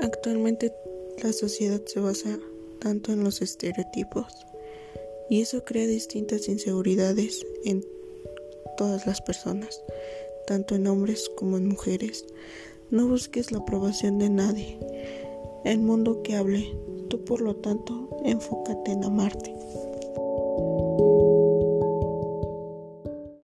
Actualmente la sociedad se basa tanto en los estereotipos y eso crea distintas inseguridades en todas las personas, tanto en hombres como en mujeres. No busques la aprobación de nadie. El mundo que hable, tú por lo tanto, enfócate en amar.